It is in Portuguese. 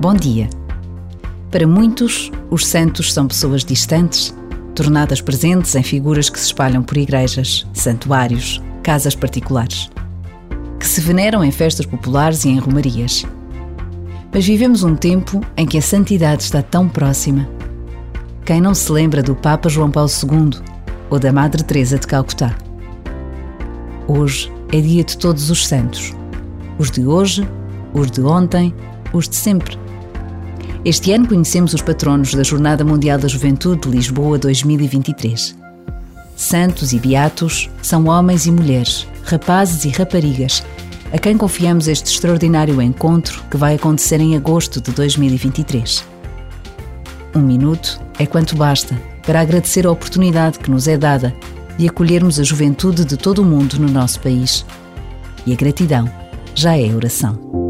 Bom dia. Para muitos, os santos são pessoas distantes, tornadas presentes em figuras que se espalham por igrejas, santuários, casas particulares, que se veneram em festas populares e em romarias. Mas vivemos um tempo em que a santidade está tão próxima. Quem não se lembra do Papa João Paulo II ou da Madre Teresa de Calcutá? Hoje é dia de todos os santos. Os de hoje, os de ontem, os de sempre. Este ano conhecemos os patronos da Jornada Mundial da Juventude de Lisboa 2023. Santos e beatos são homens e mulheres, rapazes e raparigas, a quem confiamos este extraordinário encontro que vai acontecer em agosto de 2023. Um minuto é quanto basta para agradecer a oportunidade que nos é dada de acolhermos a juventude de todo o mundo no nosso país. E a gratidão já é oração.